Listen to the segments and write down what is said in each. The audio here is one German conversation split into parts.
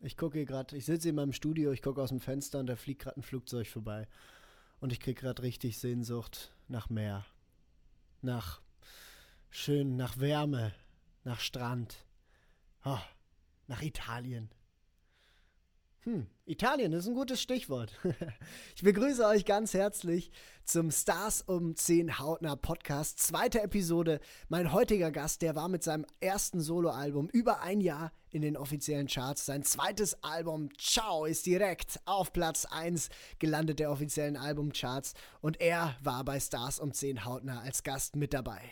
Ich gucke gerade, ich sitze in meinem Studio, ich gucke aus dem Fenster und da fliegt gerade ein Flugzeug vorbei. Und ich kriege gerade richtig Sehnsucht nach Meer. Nach schön, nach Wärme, nach Strand. Oh, nach Italien. Hm, Italien ist ein gutes Stichwort. ich begrüße euch ganz herzlich zum Stars um 10 Hautner Podcast. Zweite Episode. Mein heutiger Gast, der war mit seinem ersten Soloalbum über ein Jahr in den offiziellen Charts. Sein zweites Album, Ciao, ist direkt auf Platz 1 gelandet der offiziellen Albumcharts. Und er war bei Stars um 10 Hautner als Gast mit dabei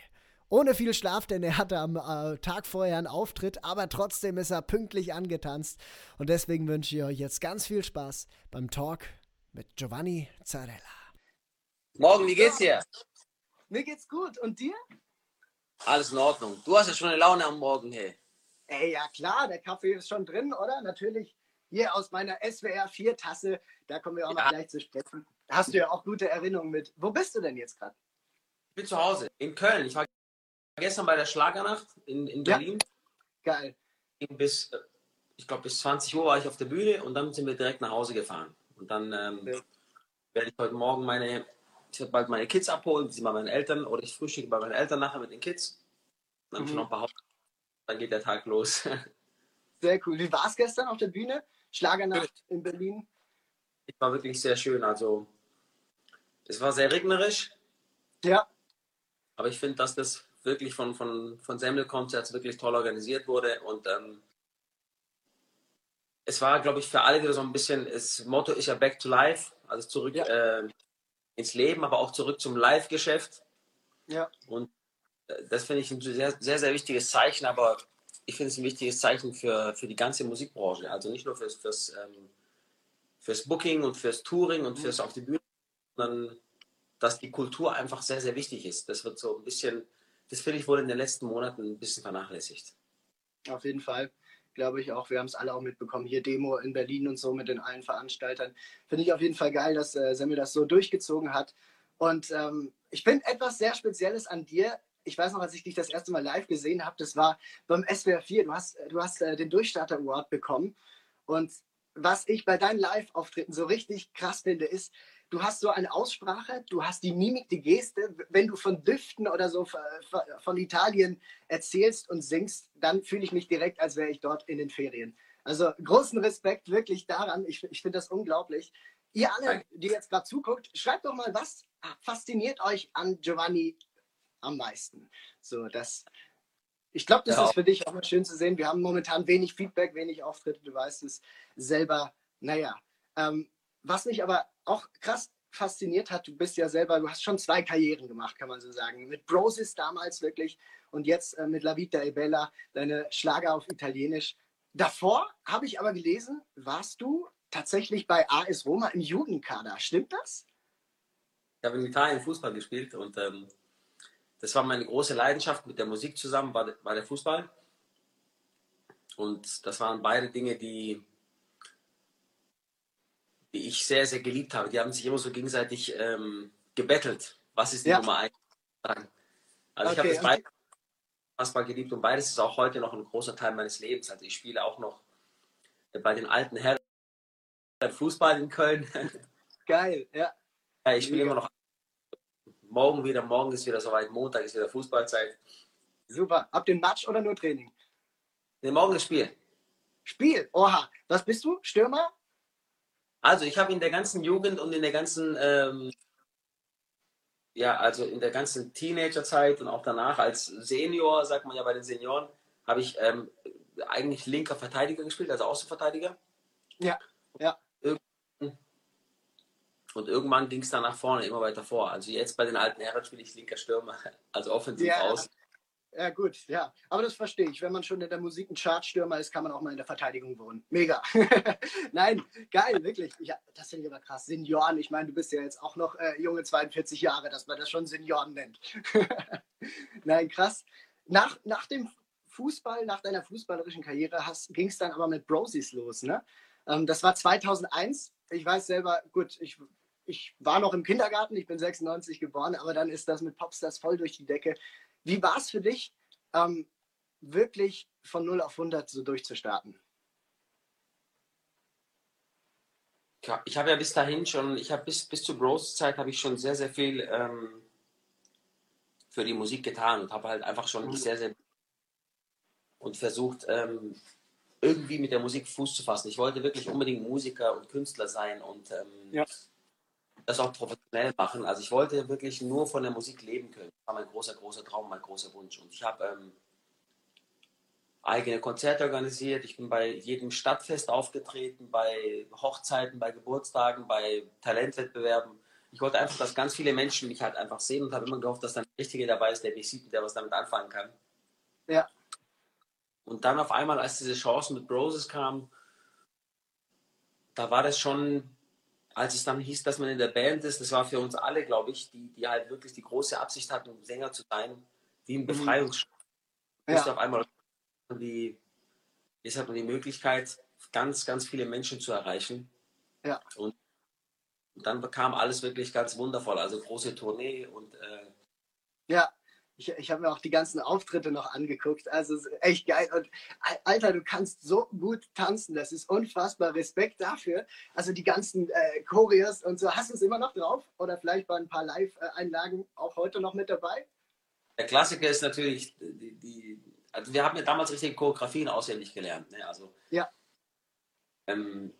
ohne viel Schlaf, denn er hatte am äh, Tag vorher einen Auftritt, aber trotzdem ist er pünktlich angetanzt. Und deswegen wünsche ich euch jetzt ganz viel Spaß beim Talk mit Giovanni Zarella. Morgen, wie geht's dir? Mir geht's gut. Und dir? Alles in Ordnung. Du hast ja schon eine Laune am Morgen, hey. Ey, ja klar, der Kaffee ist schon drin, oder? Natürlich hier aus meiner SWR 4 Tasse. Da kommen wir auch ja. noch gleich zu sprechen. Da hast du ja auch gute Erinnerungen mit. Wo bist du denn jetzt gerade? Ich bin zu Hause in Köln. Ich war gestern bei der Schlagernacht in, in Berlin. Ja. Geil. Bis, äh, ich glaube, bis 20 Uhr war ich auf der Bühne und dann sind wir direkt nach Hause gefahren. Und dann ähm, ja. werde ich heute Morgen meine, ich werde bald meine Kids abholen, die sind bei meinen Eltern oder ich frühstücke bei meinen Eltern nachher mit den Kids. Dann mhm. noch ein paar Haupt dann geht der Tag los. Sehr cool. Wie war es gestern auf der Bühne? Schlagernacht in Berlin? Es war wirklich sehr schön. Also, es war sehr regnerisch. Ja. Aber ich finde, dass das wirklich von, von, von Semmel Concerts wirklich toll organisiert wurde und ähm, es war, glaube ich, für alle wieder so ein bisschen, das Motto ist ja Back to Life, also zurück ja. äh, ins Leben, aber auch zurück zum Live-Geschäft. Ja. Und äh, das finde ich ein sehr, sehr, sehr wichtiges Zeichen, aber ich finde es ein wichtiges Zeichen für, für die ganze Musikbranche. Also nicht nur fürs, fürs, ähm, fürs Booking und fürs Touring und fürs auf die Bühne, sondern dass die Kultur einfach sehr, sehr wichtig ist. Das wird so ein bisschen das finde ich wohl in den letzten Monaten ein bisschen vernachlässigt. Auf jeden Fall, glaube ich auch. Wir haben es alle auch mitbekommen. Hier Demo in Berlin und so mit den allen Veranstaltern. Finde ich auf jeden Fall geil, dass äh, Semmel das so durchgezogen hat. Und ähm, ich finde etwas sehr Spezielles an dir. Ich weiß noch, als ich dich das erste Mal live gesehen habe, das war beim SWR 4. Du hast, du hast äh, den Durchstarter Award bekommen. Und was ich bei deinen Live-Auftritten so richtig krass finde, ist, du hast so eine Aussprache, du hast die Mimik, die Geste. Wenn du von Düften oder so von Italien erzählst und singst, dann fühle ich mich direkt, als wäre ich dort in den Ferien. Also großen Respekt wirklich daran. Ich, ich finde das unglaublich. Ihr alle, die jetzt gerade zuguckt, schreibt doch mal, was fasziniert euch an Giovanni am meisten? So, das, ich glaube, das ja. ist für dich auch mal schön zu sehen. Wir haben momentan wenig Feedback, wenig Auftritte. Du weißt es selber. Naja, ähm, was mich aber auch krass fasziniert hat, du bist ja selber, du hast schon zwei Karrieren gemacht, kann man so sagen. Mit Brosis damals wirklich und jetzt äh, mit La Vita e Bella, deine Schlager auf Italienisch. Davor habe ich aber gelesen, warst du tatsächlich bei AS Roma im Jugendkader. Stimmt das? Ich habe in Italien Fußball gespielt und ähm, das war meine große Leidenschaft mit der Musik zusammen, war, war der Fußball. Und das waren beide Dinge, die die ich sehr, sehr geliebt habe. Die haben sich immer so gegenseitig ähm, gebettelt. Was ist die ja. Nummer eins? Also okay, ich habe das okay. beides mal geliebt und beides ist auch heute noch ein großer Teil meines Lebens. Also ich spiele auch noch bei den alten Herren Fußball in Köln. Geil, ja. ja ich spiele immer noch morgen wieder, morgen ist wieder soweit, Montag ist wieder Fußballzeit. Super. Habt ihr Match oder nur Training? Nee, morgen ist Spiel. Spiel? Oha. Was bist du? Stürmer? Also ich habe in der ganzen Jugend und in der ganzen, ähm, ja, also in der ganzen Teenagerzeit und auch danach als Senior, sagt man ja bei den Senioren, habe ich ähm, eigentlich linker Verteidiger gespielt, also Außenverteidiger. Ja, ja. Und irgendwann ging es dann nach vorne, immer weiter vor. Also jetzt bei den alten Herren spiele ich linker Stürmer, also offensiv ja, aus. Ja, gut, ja. Aber das verstehe ich. Wenn man schon in der Musik ein Chartstürmer ist, kann man auch mal in der Verteidigung wohnen. Mega. Nein, geil, wirklich. Ja, das finde ich aber krass. Senioren, ich meine, du bist ja jetzt auch noch äh, junge 42 Jahre, dass man das schon Senioren nennt. Nein, krass. Nach, nach dem Fußball, nach deiner fußballerischen Karriere ging es dann aber mit Brosies los, ne? Ähm, das war 2001. Ich weiß selber, gut, ich ich war noch im Kindergarten, ich bin 96 geboren, aber dann ist das mit Popstars voll durch die Decke. Wie war es für dich, ähm, wirklich von 0 auf 100 so durchzustarten? ich habe ja bis dahin schon, ich habe bis, bis zur Bros-Zeit habe ich schon sehr, sehr viel ähm, für die Musik getan und habe halt einfach schon mhm. sehr, sehr und versucht, ähm, irgendwie mit der Musik Fuß zu fassen. Ich wollte wirklich unbedingt Musiker und Künstler sein und ähm, ja. Das auch professionell machen. Also ich wollte wirklich nur von der Musik leben können. Das war mein großer, großer Traum, mein großer Wunsch. Und ich habe ähm, eigene Konzerte organisiert. Ich bin bei jedem Stadtfest aufgetreten, bei Hochzeiten, bei Geburtstagen, bei Talentwettbewerben. Ich wollte einfach, dass ganz viele Menschen mich halt einfach sehen und habe immer gehofft, dass dann der Richtige dabei ist, der mich sieht und der was damit anfangen kann. Ja. Und dann auf einmal, als diese Chance mit Broses kam, da war das schon, als es dann hieß, dass man in der Band ist, das war für uns alle, glaube ich, die, die halt wirklich die große Absicht hatten, Sänger zu sein, wie ein mhm. Befreiungsschlag. Ja. auf einmal die, jetzt hat man die Möglichkeit, ganz, ganz viele Menschen zu erreichen. Ja. Und dann bekam alles wirklich ganz wundervoll. Also große Tournee und äh, ja, ich, ich habe mir auch die ganzen Auftritte noch angeguckt. Also echt geil. Und Alter, du kannst so gut tanzen. Das ist unfassbar. Respekt dafür. Also die ganzen äh, Choreos und so. Hast du es immer noch drauf? Oder vielleicht bei ein paar Live-Einlagen auch heute noch mit dabei? Der Klassiker ist natürlich die, die also wir haben ja damals richtige Choreografien auswendig gelernt. Ne? Also, ja. Ähm,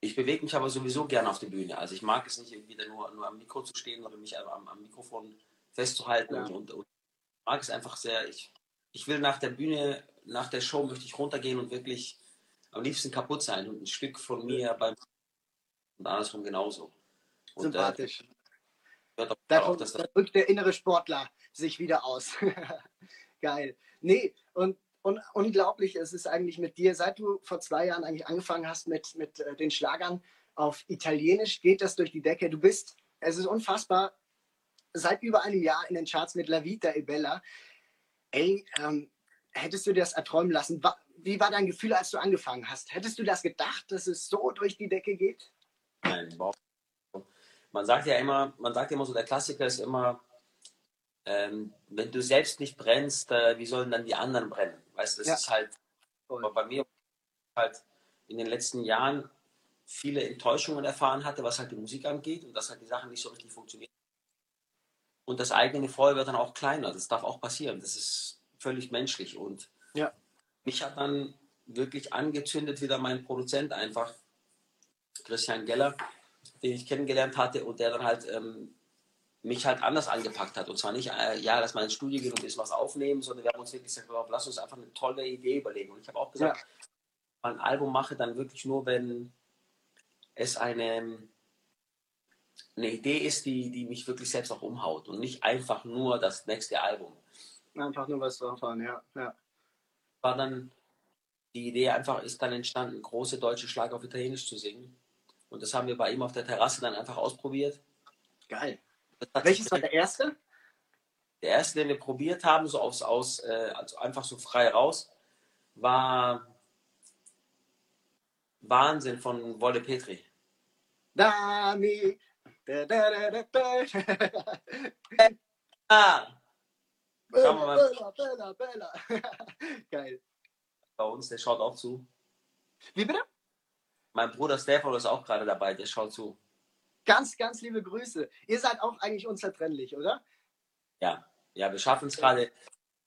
ich bewege mich aber sowieso gerne auf der Bühne. Also ich mag es nicht irgendwie nur, nur am Mikro zu stehen, sondern mich am, am Mikrofon festzuhalten ja. und, und, ich mag es einfach sehr. Ich, ich will nach der Bühne, nach der Show möchte ich runtergehen und wirklich am liebsten kaputt sein und ein Stück von mir beim und andersrum genauso. Und, äh, Sympathisch. Äh, da, auch, da drückt der innere Sportler sich wieder aus. Geil. Nee, und, und unglaublich es ist eigentlich mit dir, seit du vor zwei Jahren eigentlich angefangen hast mit, mit äh, den Schlagern auf Italienisch, geht das durch die Decke. Du bist, es ist unfassbar, seit über einem Jahr in den Charts mit La Vita e Bella. Ey, ähm, hättest du dir das erträumen lassen? Wie war dein Gefühl, als du angefangen hast? Hättest du das gedacht, dass es so durch die Decke geht? Nein, Man sagt ja immer, man sagt immer so, der Klassiker ist immer, ähm, wenn du selbst nicht brennst, äh, wie sollen dann die anderen brennen? Weißt du, das ja. ist halt Voll. bei mir halt in den letzten Jahren viele Enttäuschungen erfahren hatte, was halt die Musik angeht und dass halt die Sachen nicht so richtig funktionieren. Und das eigene Feuer wird dann auch kleiner. Das darf auch passieren. Das ist völlig menschlich. Und ja. mich hat dann wirklich angezündet wieder mein Produzent einfach, Christian Geller, den ich kennengelernt hatte und der dann halt ähm, mich halt anders angepackt hat. Und zwar nicht, äh, ja, lass mal ins Studio gehen und ist was aufnehmen, sondern wir haben uns wirklich gesagt, lass uns einfach eine tolle Idee überlegen. Und ich habe auch gesagt, ja. ein Album mache dann wirklich nur, wenn es eine, eine Idee ist, die, die mich wirklich selbst auch umhaut und nicht einfach nur das nächste Album. Einfach nur was drauf haben, ja. ja. War dann, die Idee einfach ist dann entstanden, große deutsche Schlager auf Italienisch zu singen. Und das haben wir bei ihm auf der Terrasse dann einfach ausprobiert. Geil. Welches war der erste? Der erste, den wir probiert haben, so aufs Aus, äh, also einfach so frei raus, war Wahnsinn von Wolle Petri. Dami. Ah. Bella, Bella, Bella, Bella. Geil. Bei uns, der schaut auch zu. Wie bitte? Mein Bruder Stefan ist auch gerade dabei, der schaut zu. Ganz, ganz liebe Grüße. Ihr seid auch eigentlich unzertrennlich, oder? Ja, ja, wir schaffen es gerade.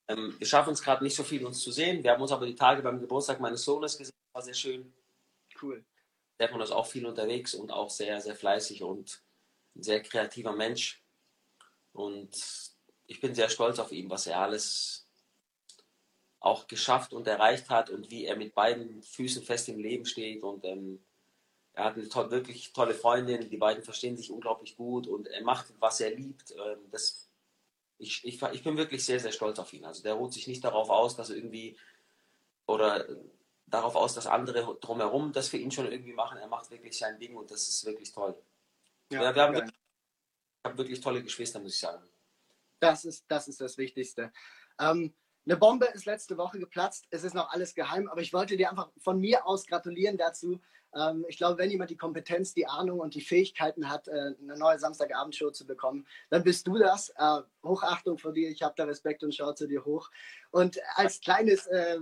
Ähm, wir schaffen es gerade nicht so viel, uns zu sehen. Wir haben uns aber die Tage beim Geburtstag meines Sohnes gesehen. War sehr schön. Cool. Stefan ist auch viel unterwegs und auch sehr, sehr fleißig und ein sehr kreativer Mensch. Und ich bin sehr stolz auf ihn, was er alles auch geschafft und erreicht hat und wie er mit beiden Füßen fest im Leben steht und ähm, er hat eine to wirklich tolle Freundin, die beiden verstehen sich unglaublich gut und er macht, was er liebt. Ähm, das, ich, ich, ich bin wirklich sehr, sehr stolz auf ihn. Also der ruht sich nicht darauf aus, dass er irgendwie oder darauf aus, dass andere drumherum das für ihn schon irgendwie machen. Er macht wirklich sein Ding und das ist wirklich toll. Ja, ja wir haben wirklich, haben wirklich, tolle Geschwister, muss ich sagen. Das ist das, ist das Wichtigste. Ähm, Eine Bombe ist letzte Woche geplatzt. Es ist noch alles geheim, aber ich wollte dir einfach von mir aus gratulieren dazu. Ähm, ich glaube, wenn jemand die Kompetenz, die Ahnung und die Fähigkeiten hat, äh, eine neue Samstagabendshow zu bekommen, dann bist du das. Äh, Hochachtung vor dir. Ich habe da Respekt und schaue zu dir hoch. Und als kleines, äh,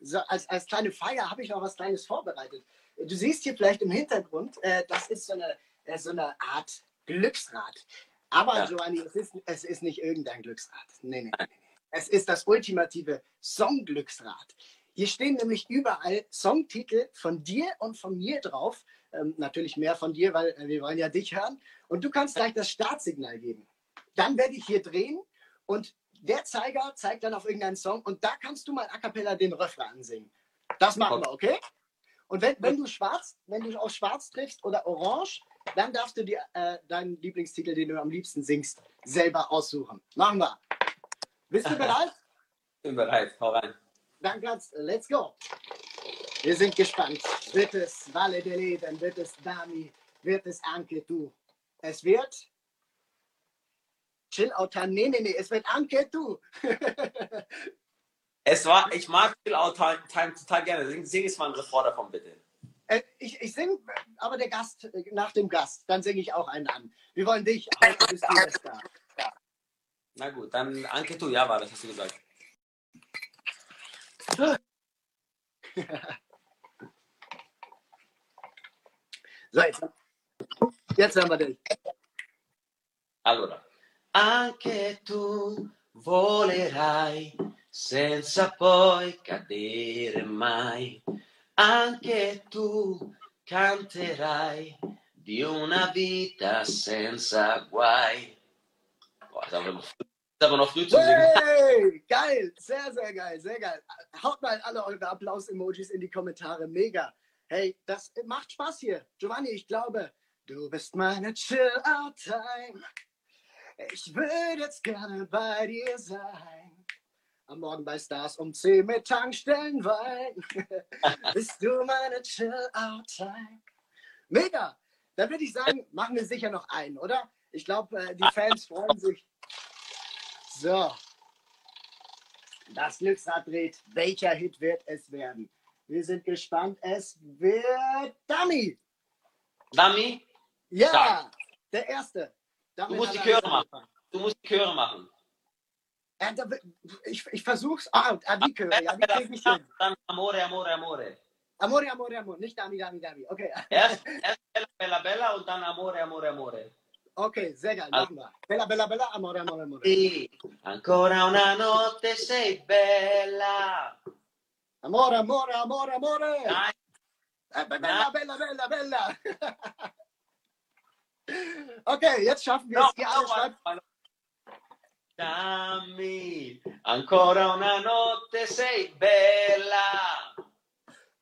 so, als, als kleine Feier habe ich noch was Kleines vorbereitet. Du siehst hier vielleicht im Hintergrund, äh, das ist so eine, äh, so eine Art Glücksrad. Aber ja. Giovanni, es ist, es ist nicht irgendein Glücksrad. Nee, nee, nee. Es ist das ultimative Songglücksrad. Hier stehen nämlich überall Songtitel von dir und von mir drauf. Ähm, natürlich mehr von dir, weil äh, wir wollen ja dich hören. Und du kannst gleich das Startsignal geben. Dann werde ich hier drehen und der Zeiger zeigt dann auf irgendeinen Song und da kannst du mal a cappella den Refrain ansingen. Das machen wir, okay? Und wenn, wenn du schwarz, wenn du auf schwarz triffst oder orange, dann darfst du dir äh, deinen Lieblingstitel, den du am liebsten singst, selber aussuchen. Machen wir. Bist du bereit? Bin bereit, hau rein. Dann kannst let's go. Wir sind gespannt. Wird es Valle de Leben, wird es Dami, wird es Anke Du? Es wird Chill Autan. Nee, nee, nee, es wird Anke Du. es war, ich mag Chill Out Time total gerne. Sing, sing es mal ein Refrain davon, bitte. Äh, ich, ich singe, aber der Gast, äh, nach dem Gast, dann singe ich auch einen an. Wir wollen dich, heute bist du der Star. Na gut, dann Anke tu, ja war das, hast du gesagt. so, jetzt, jetzt haben wir dich. Allora. Anche tu volerai senza poi cadere mai. Anche tu canterai di una vita senza guai. Boah, das haben aber noch früh zu singen. Hey, geil, sehr, sehr geil, sehr geil. Haut mal alle eure Applaus-Emojis in die Kommentare, mega. Hey, das macht Spaß hier. Giovanni, ich glaube, du bist meine Chill-Out-Time. Ich würde jetzt gerne bei dir sein. Am Morgen bei Stars um 10 mit Tankstellen Wein. bist du meine Chill-Out-Time. Mega. Dann würde ich sagen, machen wir sicher noch einen, oder? Ich glaube, äh, die Fans freuen sich. So. Das Glücksrad dreht. Welcher Hit wird es werden? Wir sind gespannt. Es wird Dummy. Dummy? Ja, Sag. der erste. Damit du musst die Chöre machen. Du musst die Chöre machen. Ich, ich versuch's. Ah, ah, ja, krieg ich hin. Dann Amore, Amore, Amore. Amore, Amore, Amore. Nicht Dami, Dami, Dami. Okay. Erst, erst Bella, Bella, Bella und dann Amore, Amore, Amore. Ok, sehr machen wir. Bella, bella, bella, amore, amore, amore. Sì, ancora una notte sei bella. Amore, amore, amore, amore. Dai. Eh, bella, bella, bella, bella. okay, jetzt schaffen wir no, es. Alle no, Dammi, ancora una notte sei bella.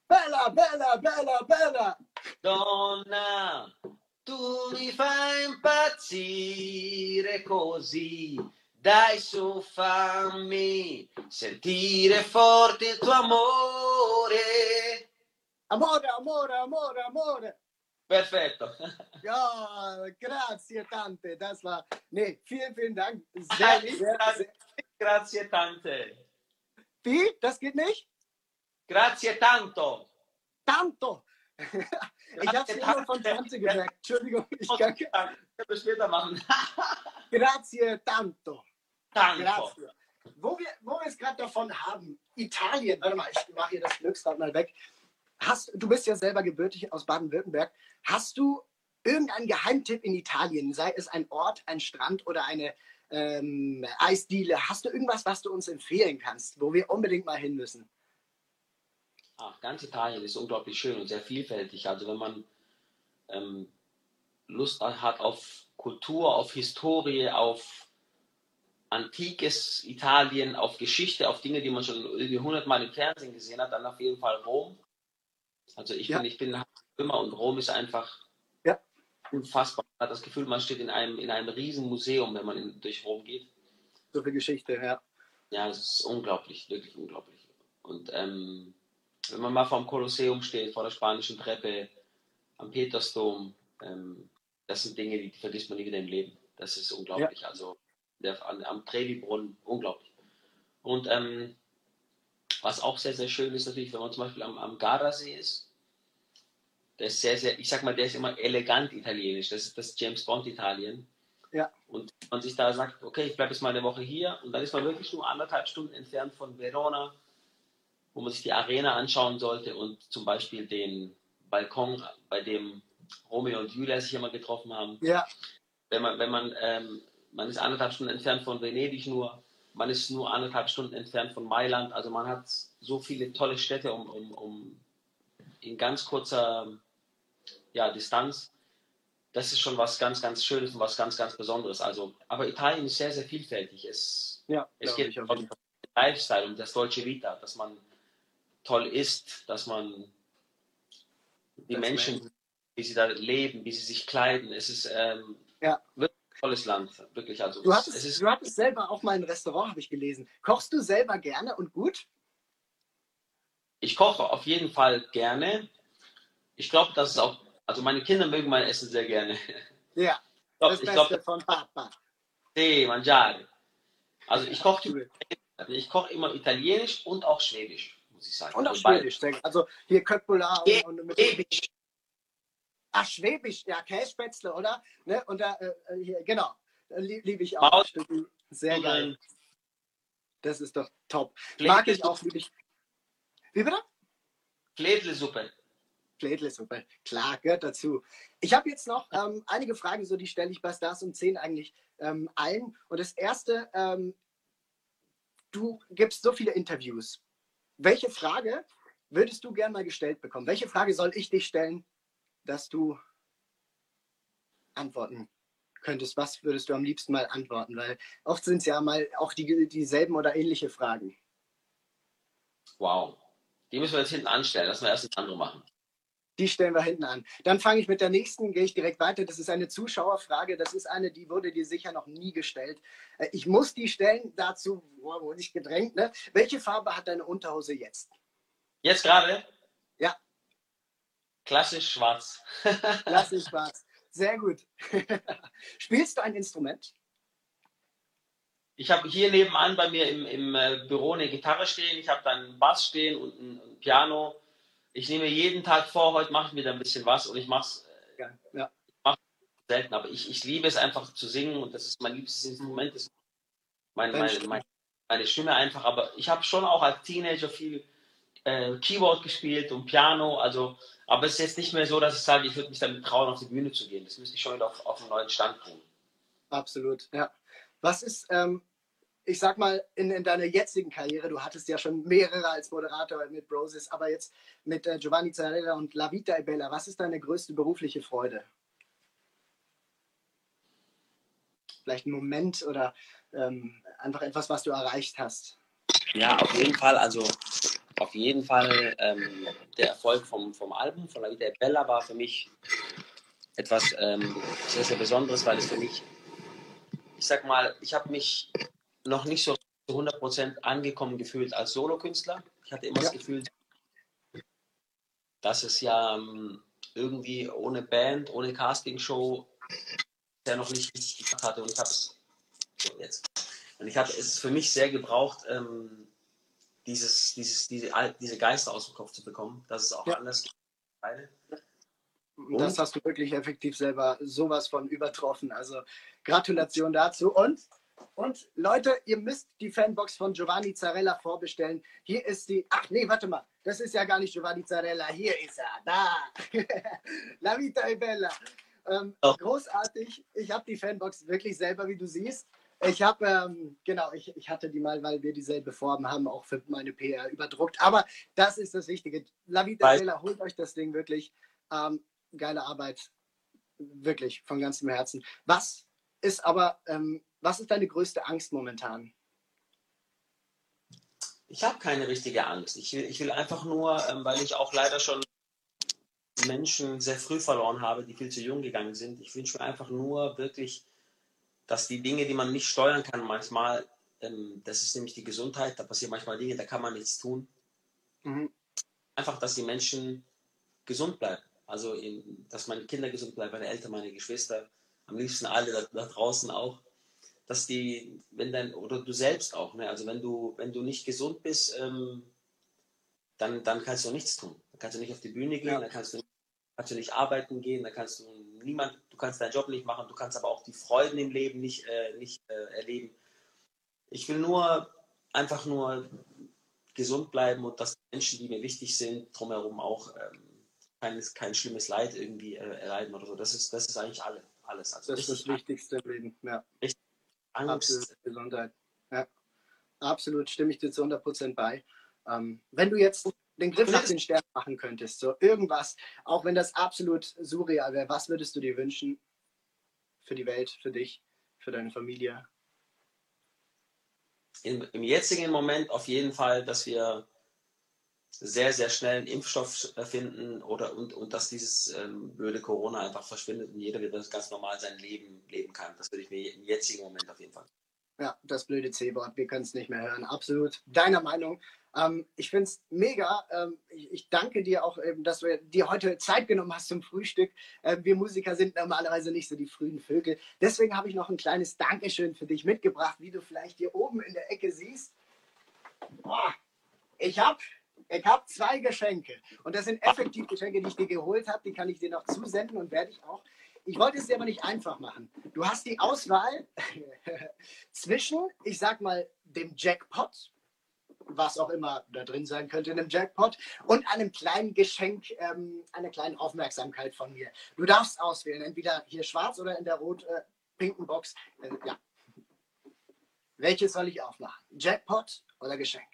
Bella, bella, bella, bella. Donna, tu mi fai impazzire così. Dai su, fammi sentire forte il tuo amore. Amore, amore, amore, amore. Perfetto. Ja, grazie tante. Das war, nee, vielen, vielen Dank. Sehr, sehr, sehr. Grazie tante. Wie? Das geht nicht? Grazie tanto. Tanto. Ich habe es immer von Tante gemerkt. Entschuldigung, ich kann das später machen. Grazie tanto. Tanto. Grazie. Wo wir, wo wir es gerade davon haben, Italien, warte mal, ich mache hier das Glücksrad mal weg. Hast, du bist ja selber gebürtig aus Baden-Württemberg. Hast du irgendeinen Geheimtipp in Italien, sei es ein Ort, ein Strand oder eine ähm, Eisdiele? Hast du irgendwas, was du uns empfehlen kannst, wo wir unbedingt mal hin müssen? Ach, ganz Italien ist unglaublich schön und sehr vielfältig. Also wenn man ähm, Lust hat auf Kultur, auf Historie, auf antikes Italien, auf Geschichte, auf Dinge, die man schon irgendwie hundertmal im Fernsehen gesehen hat, dann auf jeden Fall Rom. Also ich ja. bin, ich bin immer und Rom ist einfach ja. unfassbar. Man hat das Gefühl, man steht in einem, in einem riesen Museum, wenn man in, durch Rom geht. So viel Geschichte, ja. Ja, es ist unglaublich, wirklich unglaublich. Und ähm, wenn man mal vorm Kolosseum steht, vor der spanischen Treppe, am Petersdom, ähm, das sind Dinge, die vergisst man nie wieder im Leben. Das ist unglaublich. Ja. Also der, am, am Trevi-Brunnen, unglaublich. Und ähm, was auch sehr, sehr schön ist natürlich, wenn man zum Beispiel am, am Gardasee ist. Der ist sehr, sehr, ich sag mal, der ist immer elegant italienisch. Das ist das James Bond Italien. Ja. Und man sich da sagt, okay, ich bleibe jetzt mal eine Woche hier und dann ist man wirklich nur anderthalb Stunden entfernt von Verona, wo man sich die Arena anschauen sollte und zum Beispiel den Balkon, bei dem Romeo und Julia sich immer getroffen haben. Ja. Wenn man, wenn man, ähm, man ist anderthalb Stunden entfernt von Venedig nur, man ist nur anderthalb Stunden entfernt von Mailand, also man hat so viele tolle Städte um, um, um in ganz kurzer ja, Distanz das ist schon was ganz, ganz Schönes und was ganz, ganz Besonderes. Also, aber Italien ist sehr, sehr vielfältig. Es, ja, es geht um den Lifestyle, um das Dolce Vita, dass man toll isst, dass man die das Menschen, Menschen, wie sie da leben, wie sie sich kleiden. Es ist ähm, ja. wirklich tolles Land, wirklich. Also, du, hattest, ist, du hattest selber auch mal ein Restaurant, habe ich gelesen. Kochst du selber gerne und gut? Ich koche auf jeden Fall gerne. Ich glaube, dass es auch also meine Kinder mögen mein Essen sehr gerne. Ja, das ich Beste glaub, von Papa. Sì, mangiare. Also ich koche ich koche immer Italienisch und auch Schwedisch, muss ich sagen. Und auch also Schwedisch, also hier Köttbullar und, und mit Schwäbisch. Ach, Schwäbisch, ja, Kässpätzle, oder? Ne? Und da, äh, äh hier, genau, liebe ich auch. Maus Sehr geil. Das ist doch top. Mag ich auch wirklich. Wie bitte? Fledlesuppe. Fledlesuppe, klar, gehört dazu. Ich habe jetzt noch ähm, einige Fragen, so die stelle ich bei Stars um 10 eigentlich ähm, allen. Und das erste, ähm, du gibst so viele Interviews. Welche Frage würdest du gern mal gestellt bekommen? Welche Frage soll ich dich stellen, dass du antworten könntest? Was würdest du am liebsten mal antworten? Weil oft sind es ja mal auch die, dieselben oder ähnliche Fragen. Wow. Die müssen wir jetzt hinten anstellen. Lassen wir erst das andere machen. Die stellen wir hinten an. Dann fange ich mit der nächsten, gehe ich direkt weiter. Das ist eine Zuschauerfrage. Das ist eine, die wurde dir sicher noch nie gestellt. Äh, ich muss die stellen. Dazu wurde ich gedrängt. Ne? Welche Farbe hat deine Unterhose jetzt? Jetzt gerade? Klassisch schwarz. Klassisch schwarz. Sehr gut. Spielst du ein Instrument? Ich habe hier nebenan bei mir im, im äh, Büro eine Gitarre stehen. Ich habe dann einen Bass stehen und ein Piano ich nehme jeden Tag vor, heute mache ich wieder ein bisschen was und ich mache es ja, ja. mach selten, aber ich, ich liebe es einfach zu singen und das ist mein liebstes Instrument, das ist mein, mein, mein, meine Stimme einfach, aber ich habe schon auch als Teenager viel äh, Keyboard gespielt und Piano, also, aber es ist jetzt nicht mehr so, dass ich sage, ich würde mich damit trauen, auf die Bühne zu gehen. Das müsste ich schon wieder auf, auf einen neuen Stand tun. Absolut, ja. Was ist, ähm, ich sag mal, in, in deiner jetzigen Karriere, du hattest ja schon mehrere als Moderator mit Broses, aber jetzt mit äh, Giovanni Zarella und La Vita e Bella, was ist deine größte berufliche Freude? Vielleicht ein Moment oder ähm, einfach etwas, was du erreicht hast? Ja, auf jeden Fall. Also auf jeden Fall ähm, der Erfolg vom, vom Album von La Vita e Bella war für mich etwas ähm, sehr, sehr Besonderes, weil es für mich, ich sag mal, ich habe mich noch nicht so zu 100% angekommen gefühlt als Solokünstler. Ich hatte immer ja. das Gefühl, dass es ja ähm, irgendwie ohne Band, ohne Castingshow ja noch nicht richtig gemacht hatte. Und ich habe es so jetzt. Und ich habe es für mich sehr gebraucht, ähm, dieses, dieses, diese, diese Geister aus dem Kopf zu bekommen, dass es auch ja. anders geht. Und das hast du wirklich effektiv selber sowas von übertroffen. Also Gratulation dazu. Und und Leute, ihr müsst die Fanbox von Giovanni Zarella vorbestellen. Hier ist die. Ach nee, warte mal. Das ist ja gar nicht Giovanni Zarella. Hier ist er. Da. La Vita e Bella. Ähm. Großartig. Ich habe die Fanbox wirklich selber, wie du siehst. Ich habe, ähm, genau, ich, ich hatte die mal, weil wir dieselbe Form haben, auch für meine PR überdruckt. Aber das ist das Wichtige. La Vita e Bella, holt euch das Ding wirklich. Ähm, geile Arbeit. Wirklich, von ganzem Herzen. Was ist aber ähm, was ist deine größte Angst momentan? Ich habe keine richtige Angst. Ich will, ich will einfach nur, ähm, weil ich auch leider schon Menschen sehr früh verloren habe, die viel zu jung gegangen sind. Ich wünsche mir einfach nur wirklich, dass die Dinge, die man nicht steuern kann, manchmal, ähm, das ist nämlich die Gesundheit, da passieren manchmal Dinge, da kann man nichts tun. Mhm. Einfach, dass die Menschen gesund bleiben. Also, in, dass meine Kinder gesund bleiben, meine Eltern, meine Geschwister, am liebsten alle da, da draußen auch dass die, wenn dein, oder du selbst auch, ne? also wenn du, wenn du nicht gesund bist, ähm, dann, dann kannst du nichts tun. Dann kannst du nicht auf die Bühne gehen, ja. dann kannst du, kannst du nicht arbeiten gehen, dann kannst du niemand, du kannst deinen Job nicht machen, du kannst aber auch die Freuden im Leben nicht, äh, nicht äh, erleben. Ich will nur einfach nur gesund bleiben und dass Menschen, die mir wichtig sind, drumherum auch ähm, kein, kein schlimmes Leid irgendwie äh, erleiden oder so. Das ist, das ist eigentlich alle, alles. Also das ist das Wichtigste im Leben. Ja. Richtig Angst. Absolut, Gesundheit. Ja. Absolut, stimme ich dir zu 100% bei. Ähm, wenn du jetzt den Griff nach den Sternen machen könntest, so irgendwas, auch wenn das absolut surreal wäre, was würdest du dir wünschen für die Welt, für dich, für deine Familie? Im, Im jetzigen Moment auf jeden Fall, dass wir sehr, sehr schnell einen Impfstoff finden oder und, und dass dieses ähm, blöde Corona einfach verschwindet und jeder wieder ganz normal sein Leben leben kann. Das würde ich mir im jetzigen Moment auf jeden Fall. Ja, das blöde C-Wort, wir können es nicht mehr hören. Absolut. Deiner Meinung. Ähm, ich finde es mega. Ähm, ich, ich, danke dir auch, eben, dass du dir heute Zeit genommen hast zum Frühstück. Äh, wir Musiker sind normalerweise nicht so die frühen Vögel. Deswegen habe ich noch ein kleines Dankeschön für dich mitgebracht, wie du vielleicht hier oben in der Ecke siehst. Boah, ich habe ich habe zwei Geschenke. Und das sind effektiv Geschenke, die ich dir geholt habe. Die kann ich dir noch zusenden und werde ich auch. Ich wollte es dir aber nicht einfach machen. Du hast die Auswahl zwischen, ich sag mal, dem Jackpot, was auch immer da drin sein könnte in einem Jackpot, und einem kleinen Geschenk, ähm, einer kleinen Aufmerksamkeit von mir. Du darfst auswählen, entweder hier schwarz oder in der rot-pinken äh, Box. Äh, ja. Welches soll ich aufmachen? Jackpot oder Geschenk?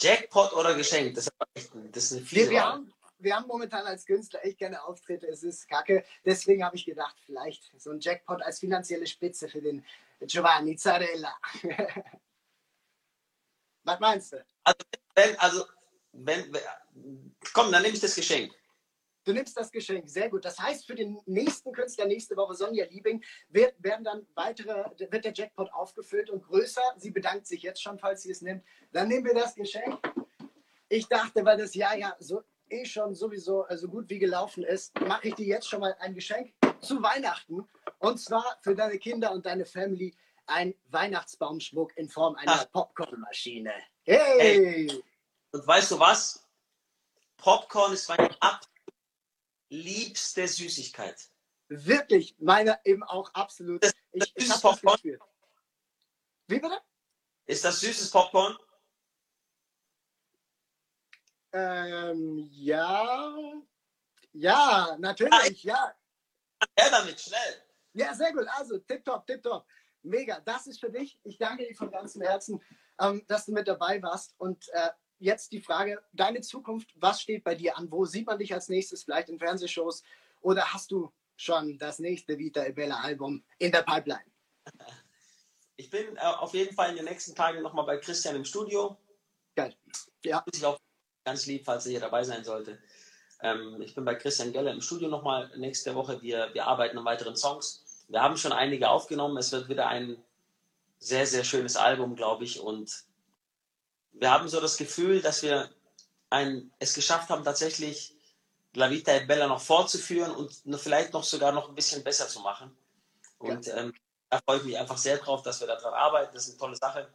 Jackpot oder Geschenk? Das ist, das ist eine fiese wir, wir, haben, wir haben momentan als Künstler echt keine Auftritte. Es ist kacke. Deswegen habe ich gedacht, vielleicht so ein Jackpot als finanzielle Spitze für den Giovanni Zarella. Was meinst du? Also, wenn, also, wenn, komm, dann nehme ich das Geschenk. Du nimmst das Geschenk, sehr gut. Das heißt, für den nächsten Künstler nächste Woche, Sonja Liebing, wird, werden dann weitere, wird der Jackpot aufgefüllt und größer. Sie bedankt sich jetzt schon, falls sie es nimmt. Dann nehmen wir das Geschenk. Ich dachte, weil das Jahr ja so eh schon sowieso so gut wie gelaufen ist, mache ich dir jetzt schon mal ein Geschenk zu Weihnachten. Und zwar für deine Kinder und deine Family ein Weihnachtsbaumschmuck in Form einer Popcornmaschine. Hey! hey! Und weißt du was? Popcorn ist meine liebste Süßigkeit. Wirklich, meine eben auch absolut. Das, das ich, ich Popcorn? Das Wie bitte? Ist das süßes Popcorn? Ähm, ja. Ja, natürlich, ja. Ja, damit, schnell. Ja, sehr gut. Also, tipptopp, tipptopp. Mega. Das ist für dich. Ich danke dir von ganzem Herzen, ähm, dass du mit dabei warst. Und äh, jetzt die Frage, deine Zukunft, was steht bei dir an? Wo sieht man dich als nächstes? Vielleicht in Fernsehshows? Oder hast du schon das nächste Vita Ebella Album in der Pipeline? Ich bin äh, auf jeden Fall in den nächsten Tagen nochmal bei Christian im Studio. Geil. Ja. Ich auch ganz lieb, falls er hier dabei sein sollte. Ähm, ich bin bei Christian Geller im Studio nochmal nächste Woche. Wir, wir arbeiten an weiteren Songs. Wir haben schon einige aufgenommen. Es wird wieder ein sehr, sehr schönes Album, glaube ich. Und wir haben so das Gefühl, dass wir ein, es geschafft haben, tatsächlich La Vita e Bella noch fortzuführen und vielleicht noch sogar noch ein bisschen besser zu machen. Und ja. ähm, da freue ich mich einfach sehr drauf, dass wir daran arbeiten. Das ist eine tolle Sache.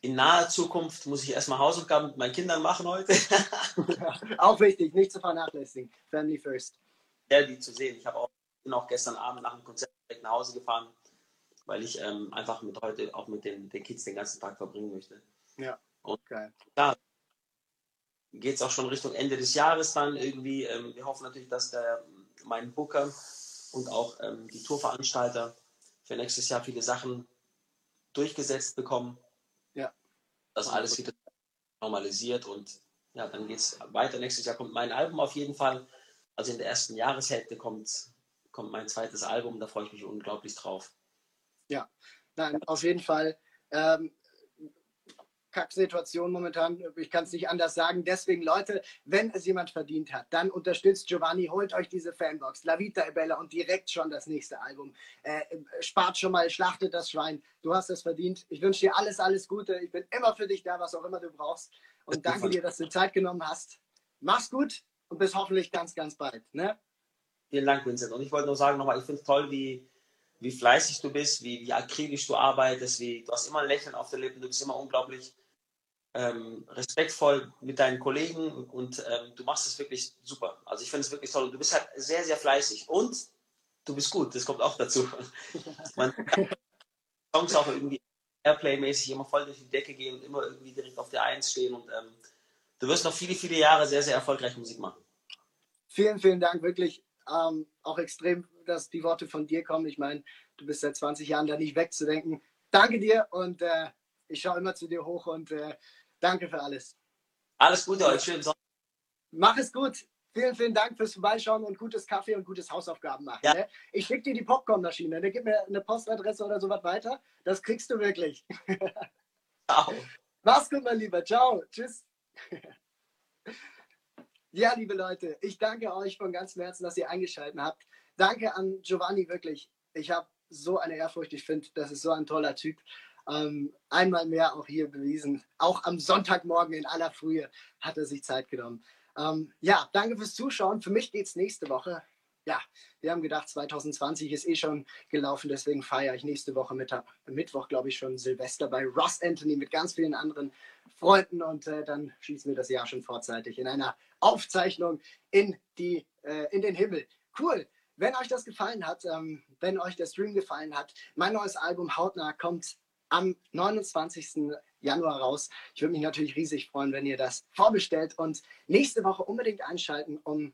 In naher Zukunft muss ich erstmal Hausaufgaben mit meinen Kindern machen heute. auch wichtig, nicht zu vernachlässigen. Family first. Ja, die zu sehen. Ich auch, bin auch gestern Abend nach dem Konzert direkt nach Hause gefahren, weil ich ähm, einfach mit heute auch mit den, den Kids den ganzen Tag verbringen möchte. Ja. Und Geil. da geht es auch schon Richtung Ende des Jahres dann irgendwie. Ähm, wir hoffen natürlich, dass der, mein Booker und auch ähm, die Tourveranstalter für nächstes Jahr viele Sachen durchgesetzt bekommen. Ja. Dass alles wieder normalisiert und ja, dann geht es weiter. Nächstes Jahr kommt mein Album auf jeden Fall. Also in der ersten Jahreshälfte kommt, kommt mein zweites Album. Da freue ich mich unglaublich drauf. Ja, nein, auf jeden Fall. Ähm, Kacksituation momentan. Ich kann es nicht anders sagen. Deswegen, Leute, wenn es jemand verdient hat, dann unterstützt Giovanni, holt euch diese Fanbox, La Vita e Bella und direkt schon das nächste Album. Äh, spart schon mal, schlachtet das Schwein. Du hast es verdient. Ich wünsche dir alles, alles Gute. Ich bin immer für dich da, was auch immer du brauchst. Und danke dir, dass du Zeit genommen hast. Mach's gut und bis hoffentlich ganz, ganz bald. Ne? Vielen Dank, Vincent. Und ich wollte nur sagen nochmal, ich finde es toll, wie wie fleißig du bist, wie, wie akribisch du arbeitest, wie du hast immer ein Lächeln auf den Lippen, du bist immer unglaublich ähm, respektvoll mit deinen Kollegen und ähm, du machst es wirklich super. Also ich finde es wirklich toll. Und du bist halt sehr, sehr fleißig und du bist gut, das kommt auch dazu. Man Songs auch irgendwie Airplay-mäßig immer voll durch die Decke gehen und immer irgendwie direkt auf der Eins stehen und ähm, du wirst noch viele, viele Jahre sehr, sehr erfolgreich Musik machen. Vielen, vielen Dank, wirklich ähm, auch extrem, dass die Worte von dir kommen. Ich meine, du bist seit 20 Jahren da nicht wegzudenken. Danke dir und äh, ich schaue immer zu dir hoch und äh, danke für alles. Alles Gute euch, schönen Sonntag. Mach es gut. Vielen, vielen Dank fürs Vorbeischauen und gutes Kaffee und gutes Hausaufgaben machen. Ja. Ne? Ich schicke dir die Popcornmaschine. Ne? Gib mir eine Postadresse oder sowas weiter. Das kriegst du wirklich. Ciao. Mach's gut, mein Lieber. Ciao. Tschüss. Ja, liebe Leute, ich danke euch von ganzem Herzen, dass ihr eingeschaltet habt. Danke an Giovanni wirklich. Ich habe so eine Ehrfurcht. Ich finde, das ist so ein toller Typ. Ähm, einmal mehr auch hier bewiesen. Auch am Sonntagmorgen in aller Frühe hat er sich Zeit genommen. Ähm, ja, danke fürs Zuschauen. Für mich geht es nächste Woche. Ja, wir haben gedacht, 2020 ist eh schon gelaufen, deswegen feiere ich nächste Woche Mittag, Mittwoch, glaube ich, schon Silvester bei Ross Anthony mit ganz vielen anderen Freunden und äh, dann schließen wir das Jahr schon vorzeitig in einer Aufzeichnung in, die, äh, in den Himmel. Cool. Wenn euch das gefallen hat, ähm, wenn euch der Stream gefallen hat, mein neues Album Hautnah kommt am 29. Januar raus. Ich würde mich natürlich riesig freuen, wenn ihr das vorbestellt und nächste Woche unbedingt einschalten, um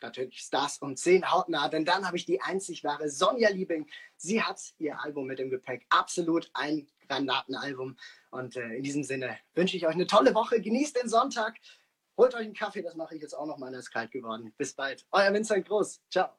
natürlich Stars und 10 hautnah, denn dann habe ich die einzig wahre Sonja Liebing. Sie hat ihr Album mit dem Gepäck. Absolut ein Granatenalbum. Und äh, in diesem Sinne wünsche ich euch eine tolle Woche. Genießt den Sonntag. Holt euch einen Kaffee, das mache ich jetzt auch noch mal, ist kalt geworden. Bis bald. Euer Vincent Groß. Ciao.